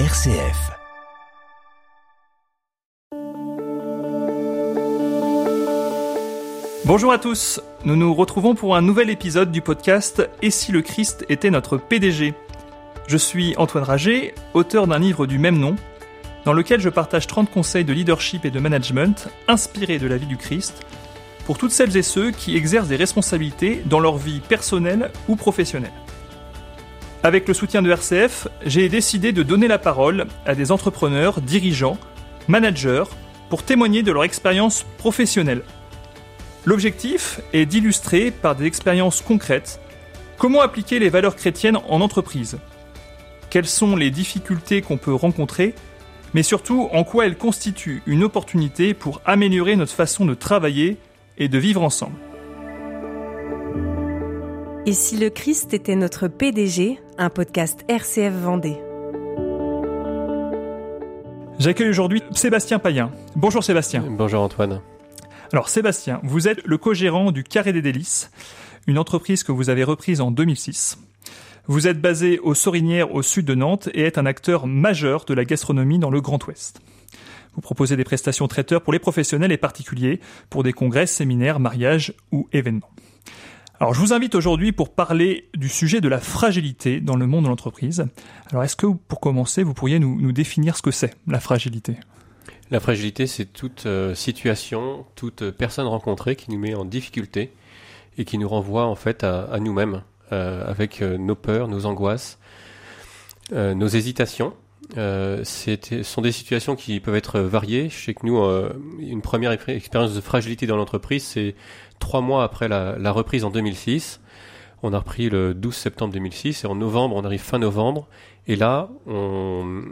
RCF. Bonjour à tous, nous nous retrouvons pour un nouvel épisode du podcast Et si le Christ était notre PDG Je suis Antoine Rager, auteur d'un livre du même nom, dans lequel je partage 30 conseils de leadership et de management inspirés de la vie du Christ pour toutes celles et ceux qui exercent des responsabilités dans leur vie personnelle ou professionnelle. Avec le soutien de RCF, j'ai décidé de donner la parole à des entrepreneurs, dirigeants, managers, pour témoigner de leur expérience professionnelle. L'objectif est d'illustrer par des expériences concrètes comment appliquer les valeurs chrétiennes en entreprise, quelles sont les difficultés qu'on peut rencontrer, mais surtout en quoi elles constituent une opportunité pour améliorer notre façon de travailler et de vivre ensemble. Et si le Christ était notre PDG, un podcast RCF Vendée. J'accueille aujourd'hui Sébastien Payen. Bonjour Sébastien. Bonjour Antoine. Alors Sébastien, vous êtes le co-gérant du Carré des Délices, une entreprise que vous avez reprise en 2006. Vous êtes basé aux Sorinières au sud de Nantes et êtes un acteur majeur de la gastronomie dans le Grand Ouest. Vous proposez des prestations traiteurs pour les professionnels et particuliers, pour des congrès, séminaires, mariages ou événements. Alors je vous invite aujourd'hui pour parler du sujet de la fragilité dans le monde de l'entreprise. Alors est-ce que pour commencer, vous pourriez nous, définir ce que c'est, la fragilité? La fragilité, c'est toute euh, situation, toute personne rencontrée qui nous met en difficulté et qui nous renvoie en fait à, nous-mêmes, euh, avec euh, nos peurs, nos angoisses, nos hésitations euh, ce sont des situations qui peuvent être variées. Je sais que nous, euh, une première expérience de fragilité dans l'entreprise, c'est trois mois après la, la, reprise en 2006. On a repris le 12 septembre 2006 et en novembre, on arrive fin novembre. Et là, on,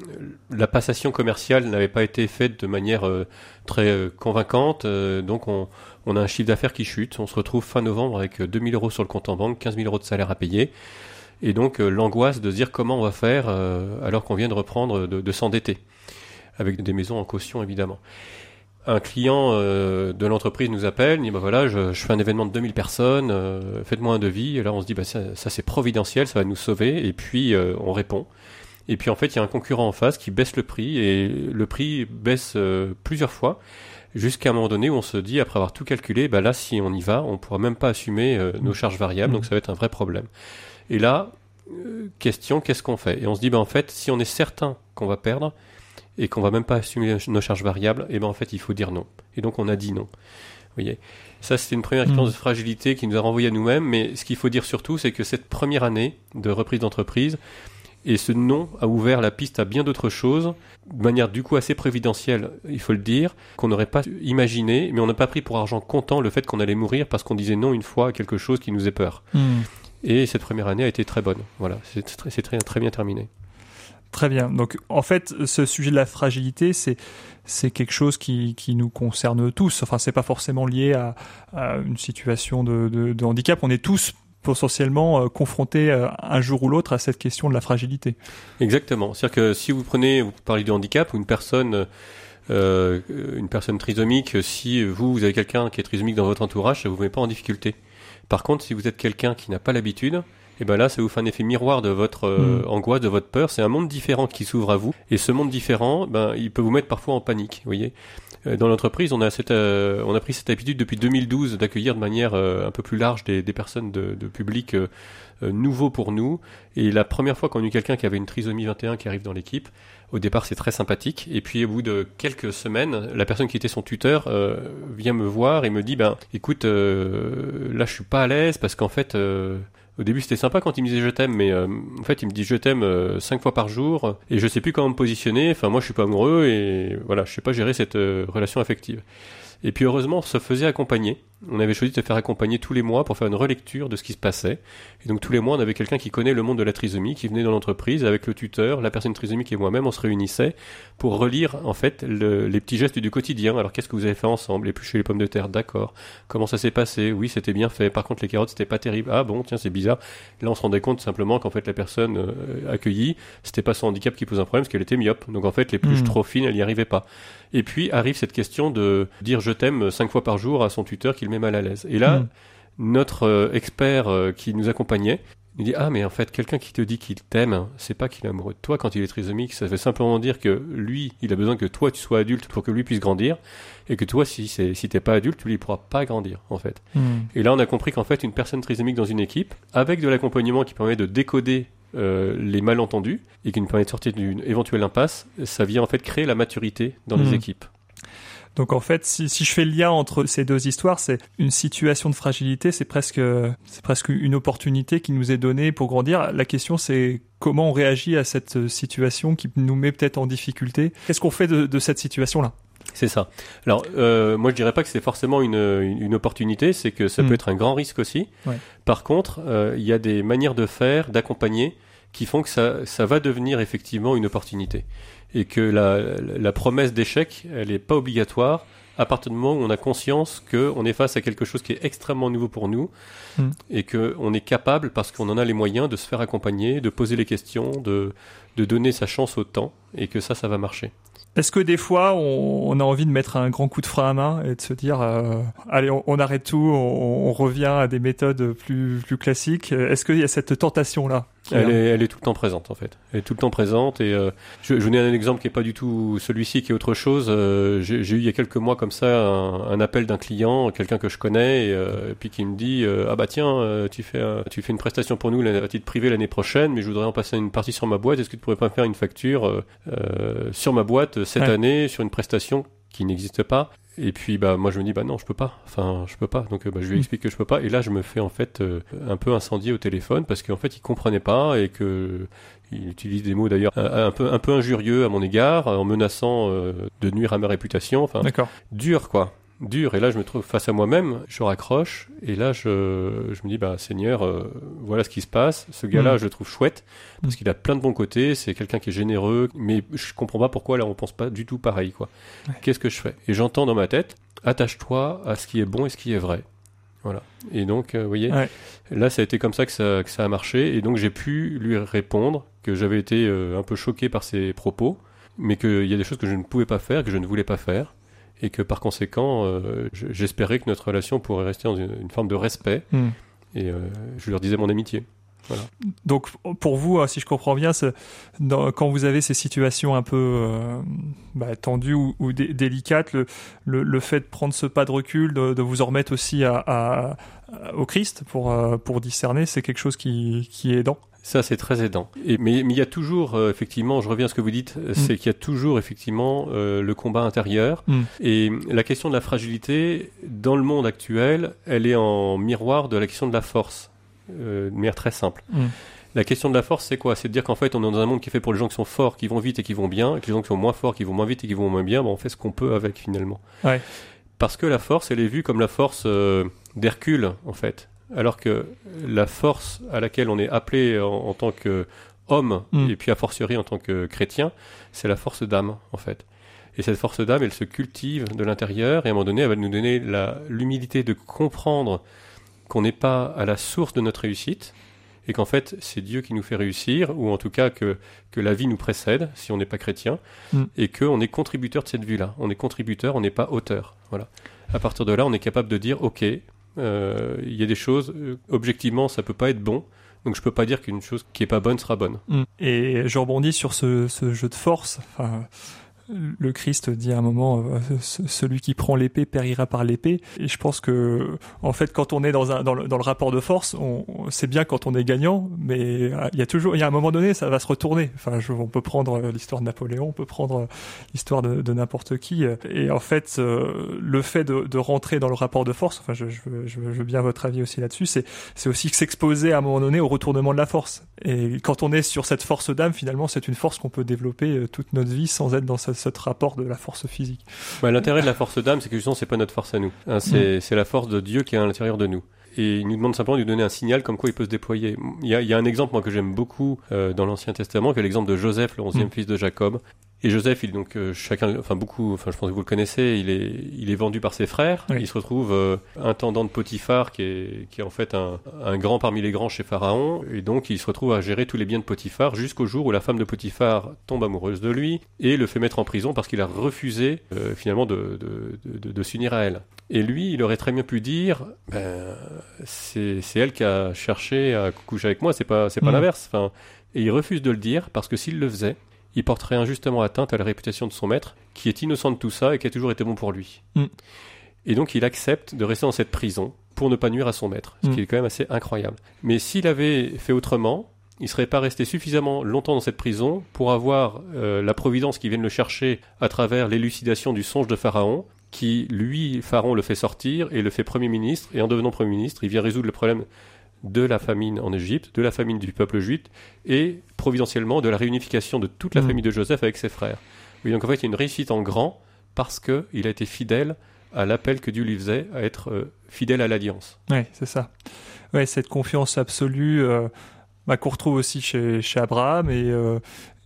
la passation commerciale n'avait pas été faite de manière euh, très euh, convaincante. donc, on, on, a un chiffre d'affaires qui chute. On se retrouve fin novembre avec 2000 euros sur le compte en banque, 15 000 euros de salaire à payer. Et donc euh, l'angoisse de se dire comment on va faire euh, alors qu'on vient de reprendre de, s'endetter, avec des maisons en caution évidemment. Un client euh, de l'entreprise nous appelle, il dit bah voilà, je, fais un événement de 2000 personnes, faites-moi un devis. Et là on se dit bah ça, c'est providentiel, ça va nous sauver. Et puis on répond. Et puis en fait il y a un concurrent en face qui baisse le prix et le prix baisse plusieurs fois jusqu'à un moment donné où on se dit, après avoir tout calculé, bah là, si on y va, on pourra même pas assumer nos charges variables, donc ça va être un vrai problème. Et là, euh, question, qu'est-ce qu'on fait? Et on se dit, ben en fait, si on est certain qu'on va perdre et qu'on va même pas assumer nos charges variables, et ben en fait, il faut dire non. Et donc, on a dit non. Vous voyez? Ça, c'était une première expérience mm. de fragilité qui nous a renvoyé à nous-mêmes. Mais ce qu'il faut dire surtout, c'est que cette première année de reprise d'entreprise et ce non a ouvert la piste à bien d'autres choses, de manière du coup assez prévidentielle, il faut le dire, qu'on n'aurait pas imaginé, mais on n'a pas pris pour argent comptant le fait qu'on allait mourir parce qu'on disait non une fois à quelque chose qui nous faisait peur. Mm. Et cette première année a été très bonne. Voilà, c'est très, très, bien terminé. Très bien. Donc, en fait, ce sujet de la fragilité, c'est c'est quelque chose qui, qui nous concerne tous. Enfin, c'est pas forcément lié à, une situation de, de, handicap. On est tous potentiellement euh, confrontés euh, un jour ou l'autre à cette question de la fragilité. Exactement. C'est-à-dire que si vous prenez, vous parlez de handicap ou une personne, euh, une personne trisomique, si vous, vous avez quelqu'un qui est trisomique dans votre entourage, ça vous met pas en difficulté. Par contre, si vous êtes quelqu'un qui n'a pas l'habitude, et eh ben là, ça vous fait un effet miroir de votre euh, hmm. angoisse, de votre peur. C'est un monde différent qui s'ouvre à vous. Et ce monde différent, ben, il peut vous mettre parfois en panique. Vous voyez, euh, dans l'entreprise, on a cette, euh, on a pris cette habitude depuis 2012 d'accueillir de manière un peu plus large des, des personnes de, de public nouveau pour nous. Et la première fois qu'on a eu quelqu'un qui avait une trisomie 21 qui arrive dans l'équipe, au départ, c'est très sympathique. Et puis, au bout de quelques semaines, la personne qui était son tuteur euh, vient me voir et me dit, ben, écoute, euh, là, je suis pas à l'aise parce qu'en fait, euh, au début, c'était sympa quand il me disait je t'aime, mais en fait, il me dit je t'aime cinq fois par jour et je sais plus comment me positionner. Enfin, moi, je suis pas amoureux et voilà, je sais pas gérer cette relation affective. Et puis heureusement, on se faisait accompagner. On avait choisi de faire accompagner tous les mois pour faire une relecture de ce qui se passait. Et donc tous les mois, on avait quelqu'un qui connaît le monde de la trisomie, qui venait dans l'entreprise avec le tuteur, la personne trisomique et moi-même, on se réunissait pour relire en fait les petits gestes du quotidien. Alors qu'est-ce que vous avez fait ensemble? Éplucher les pommes de terre, d'accord. Comment ça s'est passé? Oui, c'était bien fait. Par contre, les carottes, c'était pas terrible. Ah bon, tiens, c'est bizarre. Là, on se rendait compte simplement qu'en fait, la personne euh, accueillie, c'était pas son handicap qui pose un problème, parce qu'elle était myope. Donc en fait, les pluches mmh. trop fines, elle y arrivait pas. Et puis arrive cette question de dire je t'aime cinq fois par jour à son tuteur qui le met mal à l'aise. Et là, hmm. notre euh, expert euh, qui nous accompagnait Il dit ah mais en fait quelqu'un qui te dit qu'il t'aime, c'est pas qu'il est amoureux de toi quand il est trisomique, ça veut simplement dire que lui, il a besoin que toi tu sois adulte pour que lui puisse grandir, et que toi si c'est si t'es pas adulte, lui il pourra pas grandir en fait. Hmm. Et là on a compris qu'en fait une personne trisomique dans une équipe, avec de l'accompagnement qui permet de décoder euh, les malentendus et qui nous permet de sortir d'une éventuelle impasse, ça vient en fait créer la maturité dans les Mhm. équipes. Donc en fait, si, si je fais le lien entre ces deux histoires, c'est une situation de fragilité, c'est presque, c'est presque une opportunité qui nous est donnée pour grandir. La question, c'est comment on réagit à cette situation qui nous met peut-être en difficulté. Qu'est-ce qu'on fait de, de cette situation-là? C'est ça. Alors, euh, moi, je dirais pas que c'est forcément une, une, une opportunité, c'est que ça Mm. peut être un grand risque aussi. Ouais. Par contre, euh, il y a des manières de faire, d'accompagner, qui font que ça, ça va devenir effectivement une opportunité. Et que la, promesse d'échec, elle n'est pas obligatoire à partir du moment où on a conscience qu'on est face à quelque chose qui est extrêmement nouveau pour nous Mm. et qu'on est capable, parce qu'on en a les moyens, de se faire accompagner, de poser les questions, de, de donner sa chance au temps et que ça, ça va marcher. Est-ce que des fois, on, on a envie de mettre un grand coup de frein à main et de se dire, euh, allez, on, on arrête tout, on, on revient à des méthodes plus, plus classiques? Est-ce qu'il y a cette tentation-là? Elle est, elle est tout le temps présente en fait. Elle est tout le temps présente et euh, je, je vous donne un exemple qui est pas du tout celui-ci, qui est autre chose. Euh, J'ai j'ai eu il y a quelques mois comme ça un, un appel d'un client, quelqu'un que je connais, et, euh, et puis qui me dit euh, ah bah tiens euh, tu fais tu fais une prestation pour nous à titre privé l'année prochaine, mais je voudrais en passer une partie sur ma boîte. Est-ce que tu pourrais pas me faire une facture euh, sur ma boîte cette Ouais. année sur une prestation qui n'existe pas. Et puis bah moi je me dis bah non je peux pas. Enfin je peux pas. Donc euh, bah, je lui Mm. explique que je peux pas. Et là je me fais en fait euh, un peu incendier au téléphone parce qu'en fait il comprenait pas et que il utilise des mots d'ailleurs un, un peu un peu injurieux à mon égard en menaçant euh, de nuire à ma réputation. Enfin D'accord. dur quoi dur. Et là je me trouve face à moi-même je raccroche et là je, je me dis bah Seigneur euh, voilà ce qui se passe. Ce gars-là Mm. je le trouve chouette parce qu'il a plein de bons côtés c'est quelqu'un qui est généreux mais je comprends pas pourquoi là on pense pas du tout pareil quoi. Ouais. qu'est-ce que je fais? Et j'entends dans ma tête attache-toi à ce qui est bon et ce qui est vrai. Voilà. Et donc euh, vous voyez Ouais. là ça a été comme ça que ça, que ça a marché et donc j'ai pu lui répondre que j'avais été euh, un peu choqué par ses propos mais qu'il y a des choses que je ne pouvais pas faire que je ne voulais pas faire et que par conséquent, euh, je- j'espérais que notre relation pourrait rester dans une, une forme de respect, Hmm. et euh, je leur disais mon amitié. Donc pour vous, hein, si je comprends bien, dans- quand vous avez ces situations un peu euh, bah, tendues ou, ou dé- délicates, le, le, le fait de prendre ce pas de recul, de, de vous en remettre aussi à, à- à- au Christ pour, pour discerner, c'est quelque chose qui, qui est aidant. Ça, c'est très aidant. Et, mais, mais il y a toujours, euh, effectivement, je reviens à ce que vous dites, euh, c'est qu'il y a toujours, effectivement, euh, le combat intérieur. Mm. Et la question de la fragilité, dans le monde actuel, elle est en miroir de la question de la force, euh, de manière très simple. Mm. La question de la force, c'est quoi? C'est de dire qu'en fait, on est dans un monde qui est fait pour les gens qui sont forts, qui vont vite et qui vont bien, et que les gens qui sont moins forts, qui vont moins vite et qui vont moins bien, ben, on fait ce qu'on peut avec, finalement. Ouais. Parce que la force, elle est vue comme la force d'Hercule, en fait. Alors que la force à laquelle on est appelé en, en tant que homme, Mm. et puis a fortiori en tant que chrétien, c'est la force d'âme, en fait. Et cette force d'âme, elle se cultive de l'intérieur, et à un moment donné, elle va nous donner l'humilité de comprendre qu'on n'est pas à la source de notre réussite, et qu'en fait, c'est Dieu qui nous fait réussir, ou en tout cas que, que la vie nous précède, si on n'est pas chrétien, Mm. et qu'on est contributeur de cette vie-là. On est contributeur, on n'est pas auteur. Voilà. À partir de là, on est capable de dire, OK, il y a des choses, euh, objectivement, ça peut pas être bon, donc je peux pas dire qu'une chose qui est pas bonne sera bonne. Mm. Et je rebondis sur ce, ce jeu de force. Enfin, le Christ dit à un moment, euh, ce- celui qui prend l'épée périra par l'épée. Et je pense que, en fait, quand on est dans, le, rapport de force, on, on- c'est bien quand on est gagnant, mais euh, il y a toujours, il y a un moment donné, ça va se retourner. Enfin, on peut prendre euh, l'histoire de Napoléon, on peut prendre l'histoire de, n'importe qui. Et en fait, le fait de, rentrer dans le rapport de force, enfin, je, veux- bien votre avis aussi là-dessus, c'est c'est aussi s'exposer à un moment donné au retournement de la force. Et quand on est sur cette force d'âme, finalement, c'est une force qu'on peut développer toute notre vie sans être dans ce, ce rapport de la force physique. Bah, L'intérêt de la force d'âme, c'est que justement, c'est pas notre force à nous. Hein, c'est c'est la force de Dieu qui est à l'intérieur de nous. Et il nous demande simplement de lui donner un signal comme quoi il peut se déployer. Il y a, il y a un exemple, moi, que j'aime beaucoup euh, dans l'Ancien Testament, qui est l'exemple de Joseph, le onzième Mm. fils de Jacob. Et Joseph, il donc euh, chacun, enfin beaucoup, enfin je pense que vous le connaissez, il est, il est vendu par ses frères. Oui. Il se retrouve euh, intendant de Potiphar, qui est, qui est en fait un, un grand parmi les grands chez Pharaon, et donc il se retrouve à gérer tous les biens de Potiphar jusqu'au jour où la femme de Potiphar tombe amoureuse de lui et le fait mettre en prison parce qu'il a refusé euh, finalement de, de, de, de- s'unir à elle. Et lui, il aurait très bien pu dire, ben, c'est c'est elle qui a cherché à coucher avec moi, c'est pas, c'est pas Mm. l'inverse. Enfin, et il refuse de le dire parce que s'il le faisait, il porterait injustement atteinte à la réputation de son maître, qui est innocent de tout ça et qui a toujours été bon pour lui. Mm. Et donc il accepte de rester dans cette prison pour ne pas nuire à son maître, ce Mm. qui est quand même assez incroyable. Mais s'il avait fait autrement, il serait pas resté suffisamment longtemps dans cette prison pour avoir euh, la providence qui vienne le chercher à travers l'élucidation du songe de Pharaon, qui lui, Pharaon, le fait sortir et le fait Premier ministre, et en devenant Premier ministre, il vient résoudre le problème de la famine en Égypte, de la famine du peuple juif, et providentiellement de la réunification de toute la Mm. famille de Joseph avec ses frères. Oui, donc en fait, il y a une réussite en grand parce qu'il a été fidèle à l'appel que Dieu lui faisait à être euh, fidèle à l'alliance. Ouais, c'est ça. Ouais, cette confiance absolue euh, bah, qu'on retrouve aussi chez, chez Abraham et, euh,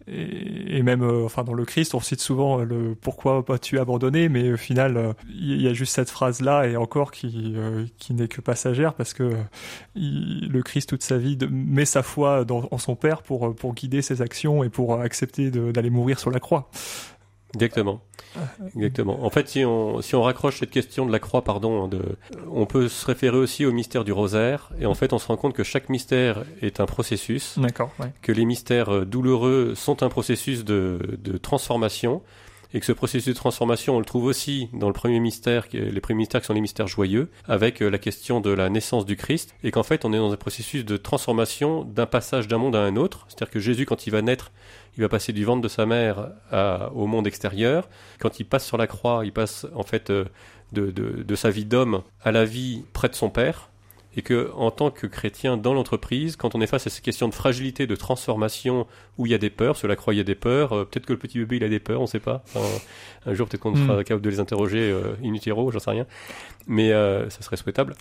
et, même euh, enfin dans le Christ, on cite souvent euh, le pourquoi pas-tu abandonné, mais au final, euh, il y a juste cette phrase-là et encore qui, euh, qui n'est que passagère parce que euh, le Christ toute sa vie met sa foi en son Père pour, pour guider ses actions et pour accepter d'aller mourir sur la croix. Exactement. Exactement. En fait, si on, si on raccroche cette question de la croix, pardon, hein, de, on peut se référer aussi au mystère du rosaire. Et en fait, on se rend compte que chaque mystère est un processus. D'accord. Ouais. que les mystères euh, douloureux sont un processus de, de transformation et que ce processus de transformation, on le trouve aussi dans le premier mystère, les premiers mystères qui sont les mystères joyeux, avec euh, la question de la naissance du Christ, et qu'en fait on est dans un processus de transformation d'un passage d'un monde à un autre, c'est-à-dire que Jésus quand il va naître, il va passer du ventre de sa mère au monde extérieur, quand il passe sur la croix, il passe en fait euh, de sa vie d'homme à la vie près de son Père, et que en tant que chrétien dans l'entreprise, quand on est face à ces questions de fragilité, de transformation, où il y a des peurs, sur la croix il y a des peurs, euh, peut-être que le petit bébé il a des peurs, on sait pas. Enfin, un jour peut-être qu'on Mm. sera capable de les interroger euh, in utero, j'en sais rien, mais euh, ça serait souhaitable.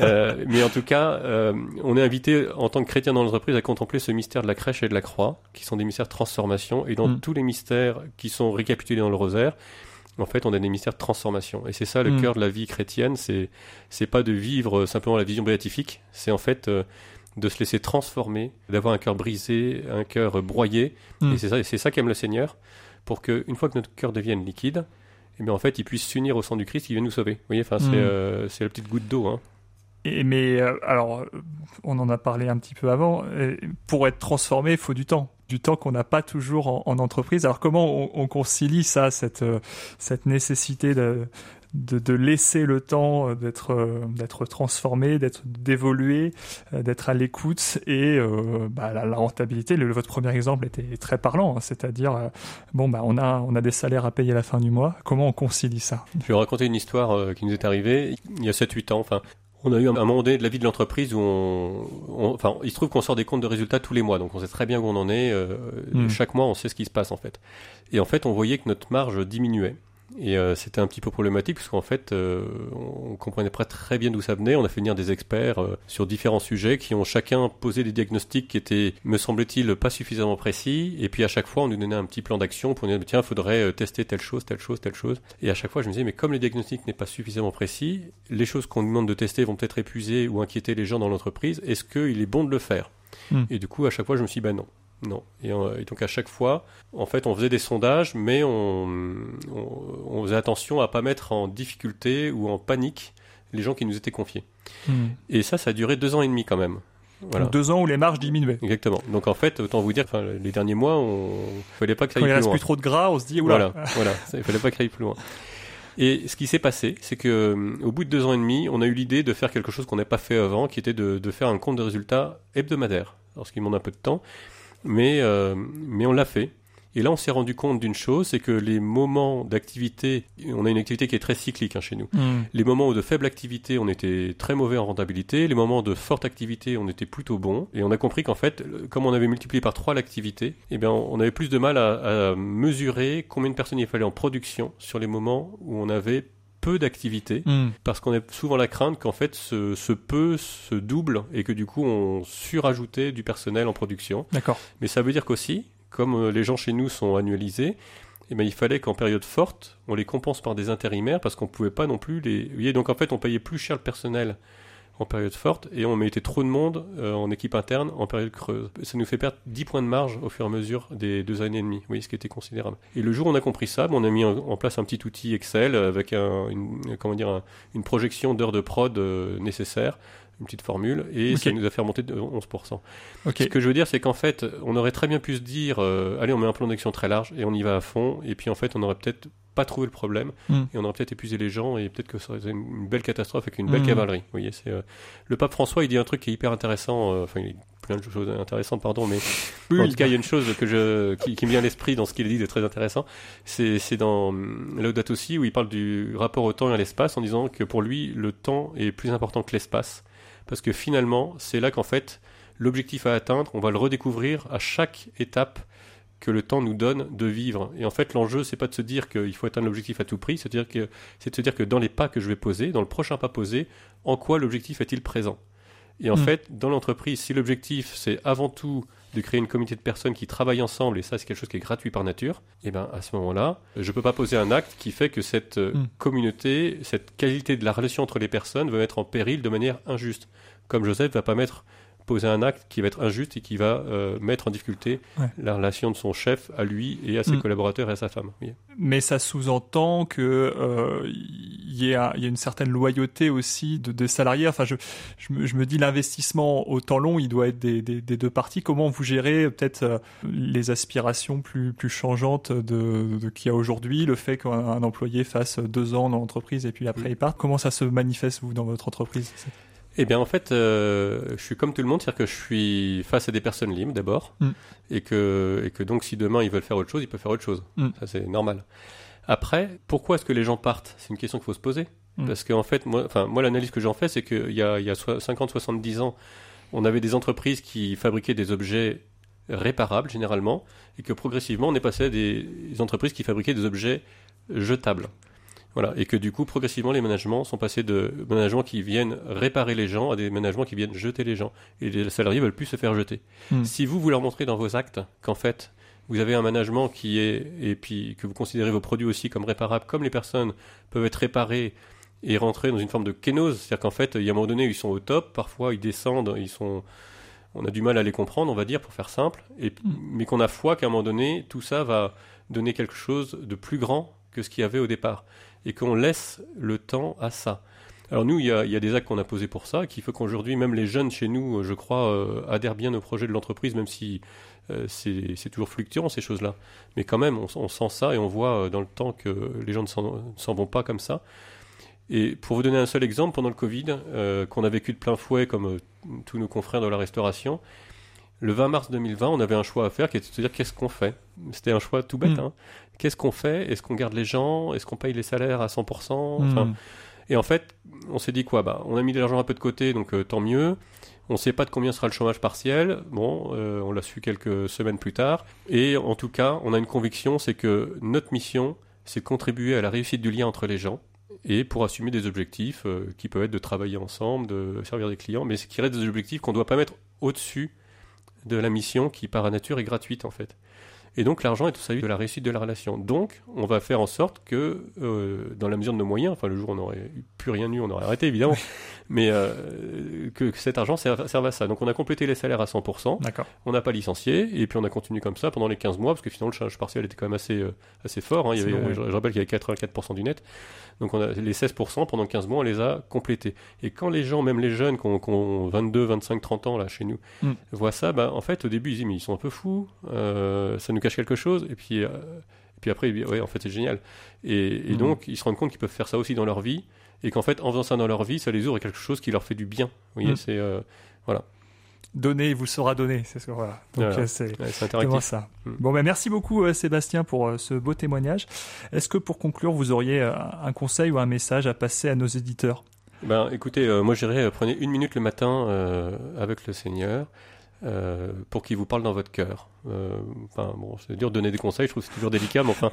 Euh, mais en tout cas, euh, on est invité en tant que chrétien dans l'entreprise à contempler ce mystère de la crèche et de la croix, qui sont des mystères de transformation, et dans Mm. tous les mystères qui sont récapitulés dans le rosaire. En fait, on a des mystères de transformation, et c'est ça le Mm. cœur de la vie chrétienne. C'est c'est pas de vivre simplement la vision béatifique, c'est en fait euh, de se laisser transformer, d'avoir un cœur brisé, un cœur broyé. Mm. Et c'est ça, c'est ça qu'aime le Seigneur, pour que une fois que notre cœur devienne liquide, eh bien en fait, il puisse s'unir au sang du Christ qui vient nous sauver. Vous voyez, enfin, c'est Mm. euh, c'est la petite goutte d'eau. Hein. Et, mais euh, alors, on en a parlé un petit peu avant. euh, pour être transformé, il faut du temps, du temps qu'on n'a pas toujours en, en entreprise. Alors comment on, on concilie ça, cette euh, nécessité de laisser le temps euh, d'être euh, d'être transformé, d'être d'évoluer, d'être à l'écoute et bah, la, rentabilité? Votre premier exemple était très parlant, hein, c'est-à-dire bon bah on a des salaires à payer à la fin du mois. Comment on concilie ça? Je vais raconter une histoire qui nous est arrivée il y a 7-8 ans. Enfin, on a eu un, un moment donné de la vie de l'entreprise où on, on- enfin, il se trouve qu'on sort des comptes de résultats tous les mois, donc on sait très bien où on en est. euh, Mm. Chaque mois, on sait ce qui se passe en fait. Et en fait, on voyait que notre marge diminuait. Et euh, c'était un petit peu problématique parce qu'en fait, euh, on comprenait pas très bien d'où ça venait. On a fait venir des experts euh, sur différents sujets qui ont chacun posé des diagnostics qui étaient, me semble-t-il, pas suffisamment précis. Et puis à chaque fois, on nous donnait un petit plan d'action pour nous dire tiens, il faudrait tester telle chose, telle chose, telle chose. Et à chaque fois, je me disais mais comme le diagnostic n'est pas suffisamment précis, les choses qu'on nous demande de tester vont peut-être épuiser ou inquiéter les gens dans l'entreprise. Est-ce qu'il est bon de le faire? Hmm. Et du coup, à chaque fois, je me suis dit bah non. Non. Et, euh, et donc à chaque fois, en fait, on faisait des sondages, mais on, on, on faisait attention à pas mettre en difficulté ou en panique les gens qui nous étaient confiés. Et ça, ça a duré deux ans et demi quand même. Voilà. Donc deux ans où les marges diminuaient. Exactement. Donc en fait, autant vous dire, les derniers mois, on fallait pas que ça Quand aille il plus reste loin. plus trop de gras, on se dit oula. Voilà, voilà. Il fallait pas que ça aille plus loin. Et ce qui s'est passé, c'est que euh, au bout de deux ans et demi, on a eu l'idée de faire quelque chose qu'on n'avait pas fait avant, qui était de, de faire un compte de résultats hebdomadaire. Alors ce qui demande un peu de temps, mais euh, mais on l'a fait. Et là, on s'est rendu compte d'une chose, c'est que les moments d'activité, on a une activité qui est très cyclique hein, chez nous. Hmm. Les moments de faible activité, on était très mauvais en rentabilité. Les moments de forte activité, on était plutôt bon. Et on a compris qu'en fait, comme on avait multiplié par trois l'activité, eh bien, on avait plus de mal à, à mesurer combien de personnes il fallait en production sur les moments où on avait peu d'activité. Hmm. Parce qu'on a souvent la crainte qu'en fait, ce, ce peu se double et que du coup, on surajoutait du personnel en production. D'accord. Mais ça veut dire qu'aussi, comme euh, les gens chez nous sont annualisés, eh ben, il fallait qu'en période forte, on les compense par des intérimaires parce qu'on pouvait pas non plus les. Vous voyez, donc en fait, on payait plus cher le personnel en période forte et on mettait trop de monde euh, en équipe interne en période creuse. Ça nous fait perdre 10 points de marge au fur et à mesure des deux années et demie. Vous voyez, ce qui était considérable. Et le jour où on a compris ça, on a mis en, place un petit outil Excel avec un, une, comment dire, un- une projection d'heures de prod euh, nécessaires, une petite formule, et ça nous a fait remonter de 11%. Ok. Ce que je veux dire, c'est qu'en fait, on aurait très bien pu se dire, euh, allez, on met un plan d'action très large et on y va à fond, et puis en fait, on aurait peut-être pas trouvé le problème, Mm. et on aurait peut-être épuisé les gens, et peut-être que ça aurait été une, belle catastrophe avec une belle Mm. cavalerie. Vous voyez, c'est euh, le pape François, il dit un truc qui est hyper intéressant, euh, enfin, il dit plein de choses intéressantes, pardon, mais en tout cas, il y a une chose que je, qui, qui me vient à l'esprit dans ce qu'il dit de très intéressant. C'est, c'est dans hum, Laudato Si où il parle du rapport au temps et à l'espace en disant que pour lui, le temps est plus important que l'espace. Parce que finalement, c'est là qu'en fait, l'objectif à atteindre, on va le redécouvrir à chaque étape que le temps nous donne de vivre. Et en fait, l'enjeu, c'est pas de se dire qu'il faut atteindre l'objectif à tout prix, c'est de se dire que dans les pas que je vais poser, dans le prochain pas posé, en quoi l'objectif est-il présent? Et en Mm. fait, dans l'entreprise, si l'objectif, c'est avant tout de créer une communauté de personnes qui travaillent ensemble, et ça, c'est quelque chose qui est gratuit par nature, et ben à ce moment-là, je peux pas poser un acte qui fait que cette euh, Mm. communauté, cette qualité de la relation entre les personnes va mettre en péril de manière injuste. Comme Joseph va pas mettre poser un acte qui va être injuste et qui va euh, mettre en difficulté Ouais. la relation de son chef à lui et à ses Mm. collaborateurs et à sa femme. Oui. Mais ça sous-entend que euh, y, a, il y a une certaine loyauté aussi de, des salariés. Enfin, je, je, me, je me dis l'investissement au temps long, il doit être des, des, des deux parties. Comment vous gérez euh, peut-être euh, les aspirations plus, plus changeantes de, de qu'il y a aujourd'hui, le fait qu'un un employé fasse deux ans dans l'entreprise et puis après il parte? Comment ça se manifeste vous dans votre entreprise? Eh bien, en fait, euh, je suis comme tout le monde, c'est-à-dire que je suis face à des personnes libres d'abord, Mm. et, que, et que donc si demain ils veulent faire autre chose, ils peuvent faire autre chose. Mm. Ça, c'est normal. Après, pourquoi est-ce que les gens partent? C'est une question qu'il faut se poser. Mm. Parce qu'en fait, moi, enfin, moi l'analyse que j'en fais, c'est qu'il y a, il y a 50-70 ans, on avait des entreprises qui fabriquaient des objets réparables généralement, et que progressivement, on est passé à des entreprises qui fabriquaient des objets jetables. Voilà, et que du coup, progressivement, les managements sont passés de managements qui viennent réparer les gens à des managements qui viennent jeter les gens. Et les salariés veulent plus se faire jeter. Hmm. Si vous, vous leur montrez dans vos actes qu'en fait, vous avez un management qui est, et puis que vous considérez vos produits aussi comme réparables, comme les personnes peuvent être réparées et rentrer dans une forme de kénose, c'est-à-dire qu'en fait, il y a un moment donné, ils sont au top, parfois ils descendent, ils sont, on a du mal à les comprendre, on va dire, pour faire simple, et, Mm. mais qu'on a foi qu'à un moment donné, tout ça va donner quelque chose de plus grand que ce qu'il y avait au départ, et qu'on laisse le temps à ça. Alors nous, il y a, il y a des actes qu'on a posés pour ça, qui fait qu'aujourd'hui, même les jeunes chez nous, euh, je crois, euh, adhèrent bien au projet de l'entreprise, même si euh, c'est toujours fluctuant ces choses-là. Mais quand même, on, on sent ça et on voit dans le temps que les gens ne s'en vont pas comme ça. Et pour vous donner un seul exemple, pendant le Covid, euh, qu'on a vécu de plein fouet comme tous nos confrères de la restauration, le 20 mars 2020, on avait un choix à faire qui était de se dire qu'est-ce qu'on fait? C'était un choix tout bête. Mm. Hein. Qu'est-ce qu'on fait? Est-ce qu'on garde les gens? Est-ce qu'on paye les salaires à 100% Enfin, Hmm. et en fait, on s'est dit quoi? Bah, On a mis de l'argent un peu de côté, donc euh, tant mieux. On ne sait pas de combien sera le chômage partiel. Bon, euh, on l'a su quelques semaines plus tard. Et en tout cas, on a une conviction, c'est que notre mission, c'est de contribuer à la réussite du lien entre les gens et pour assumer des objectifs euh, qui peuvent être de travailler ensemble, de servir des clients, mais qui restent des objectifs qu'on ne doit pas mettre au-dessus de la mission qui, par nature, est gratuite en fait. Et donc l'argent est au service de la réussite de la relation. Donc on va faire en sorte que, euh, dans la mesure de nos moyens, enfin le jour où on n'aurait plus rien eu, on aurait arrêté évidemment, mais euh, que, que cet argent serve, serve à ça. Donc on a complété les salaires à 100%, D'accord. on n'a pas licencié, et puis on a continué comme ça pendant les 15 mois, parce que finalement le chômage partiel était quand même assez, euh, assez fort. hein. Il y avait, ouais. je, je rappelle qu'il y avait 84% du net. Donc on a, les 16% pendant 15 mois, on les a complétés. Et quand les gens, même les jeunes qui ont, qui ont 22, 25, 30 ans là chez nous, Mm. voient ça, bah, en fait au début ils disent mais ils sont un peu fous, ça nous cache quelque chose, et puis, euh, et puis après ouais en fait c'est génial. Et, et Mm. donc ils se rendent compte qu'ils peuvent faire ça aussi dans leur vie, et qu'en fait en faisant ça dans leur vie, ça les ouvre à quelque chose qui leur fait du bien. Vous voyez, Mm. c'est euh, Donner, il vous sera donné. C'est ce que voilà. Donc Voilà. euh, c'est ouais, ça. Mm. Bon, ben merci beaucoup euh, Sébastien pour euh, ce beau témoignage. Est-ce que pour conclure, vous auriez un conseil ou un message à passer à nos éditeurs? Ben, écoutez, moi euh, prenez une minute le matin avec le Seigneur. Pour qu'il vous parle dans votre cœur. enfin, bon, c'est dur de donner des conseils, je trouve que c'est toujours délicat, mais enfin,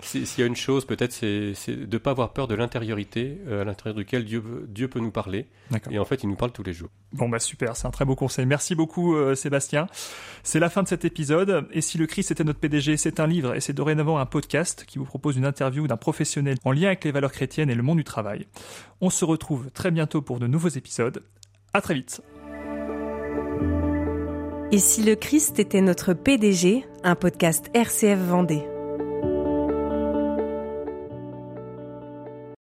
s'il y a une chose, peut-être, c'est, de ne pas avoir peur de l'intériorité à l'intérieur duquel Dieu, Dieu peut nous parler. Et en fait, il nous parle tous les jours. Bon, bah super, c'est un très beau conseil. Merci beaucoup, Sébastien. C'est la fin de cet épisode. Et si le Christ était notre PDG, c'est un livre et c'est dorénavant un podcast qui vous propose une interview d'un professionnel en lien avec les valeurs chrétiennes et le monde du travail. On se retrouve très bientôt pour de nouveaux épisodes. À très vite. Et si le Christ était notre PDG, un podcast RCF Vendée.